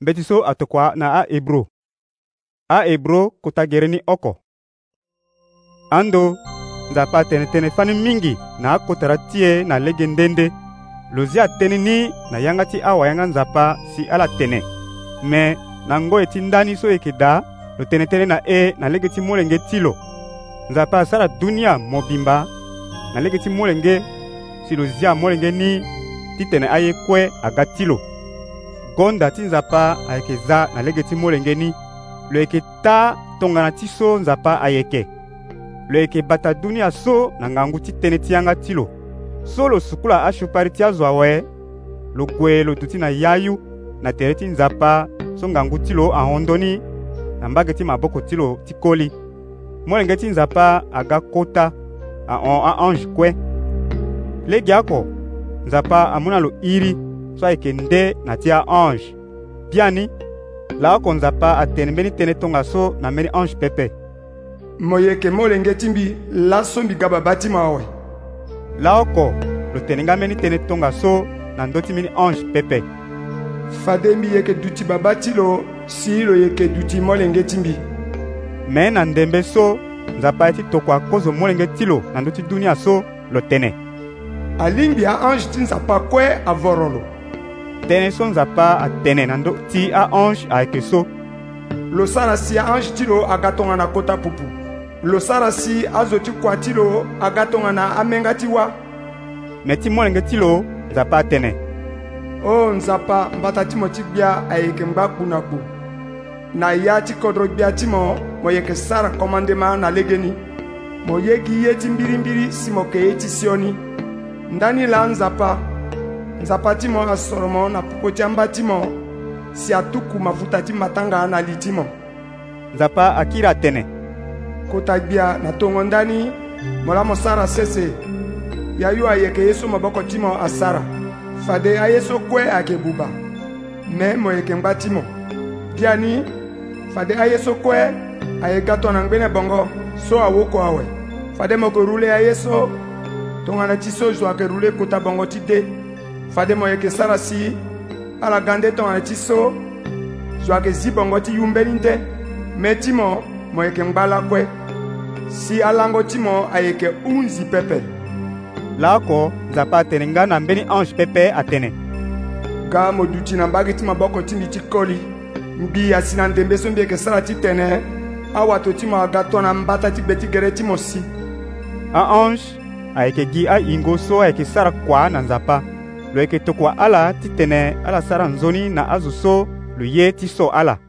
mbeti so atokwa na a ebro a ebro kutagere ni oko ando nzapa atene-tënë fani mingi na akotara tie na lege ndende lo zia atënë ni na yanga ti awayanga nzapa si ala tene me na ngoi ti ndani so yeke da lo tënë-tënë na e na lege ti molenge ti lo nzapa asara dunia mobimba na lege ti molenge si lo zia molenge ni titene aye kue aga ti lo gonda ti nzapa ayeke za na lege ti molenge ni lo yeke ta tongana ti so nzapa ayeke lo yeke bata dunia so na ngangu ti tënë ti yanga ti lo so lo suku la asupari ti azo awe lo gue lo dutu ti na yayu na tere ti nzapa so ngangu ti lo ahondo ni na mbage ti maboko ti lo ti koli molenge ti nzapa aga kota ahon aange kue lege oko nzapa amû na lo iri twaikende na tia ange biani laokonzapa atene mbeni tënë tongaso na mbeni ange pepe mo yeke molenge ti mbi laso mbiga babâ ti mawe laoko lo tene nga mbeni tënë tongaso na ndö ti mbeni ange pepe fade mbi yeke duti babâ ti lo si lo yeke duti molenge ti mbi me na ndembe so nzapa ye ti tokua kozo molenge ti lo na ndö ti dunia so lo tënë alingbi ange ti nzapa kue avoro lo tënë so nzapa atene na ndö ti ahonge ayeke so lo sara si ahonge ti lo aga tongana kota pupu lo sara si azo ti kua ti lo aga tongana amenga ti wâ me ti molenge ti lo nzapa atënë o nzapa mbata ti mo ti gbia ayeke ngba kpu na kpu na ya ti kodro gbia ti mo mo yeke sara komande na lege ni mo ye gi ye ti mbirimbiri si mo yeke ye ti sio ndani la nzapa nzapa ti mo asoro mo na puko ti amba ti mo si atuku mafuta ti matanga na li ti mo nzapa akiri atene kota gbia na tongo ndani mo la mo sara sese mbi ayo ayeke ye so maboko ti mo asara fade aye so kue ayeke buba me mo yeke ngba ti mo gi ani fade aye so kue ayeke ga tongana ngbene bongo so awoko awe fade mo yeke ru le aye so tongana ti so zo ayeke ru le kota bongo ti de fademo yeke sara si ala ga nde tongana ti so zo ayeke zi bongo ti yumbeni nde mê ti mo mo yeke ngba lakue si alango ti mo ayeke hunzi pepe laa nzapa atene nga na mbeni ange pepe atene ga mo duti na mbage ti maboko ti mbi ti koli mbi asi na ndembe so mbi yeke sara ti tene awato ti mo aga to na mbata ti gbe ti gere ti mo si aange ayeke gi ahingo so ayeke sara kua na nzapa lo yeke tokua ala ti tene ala sara nzoni na azo so lo ye ti so ala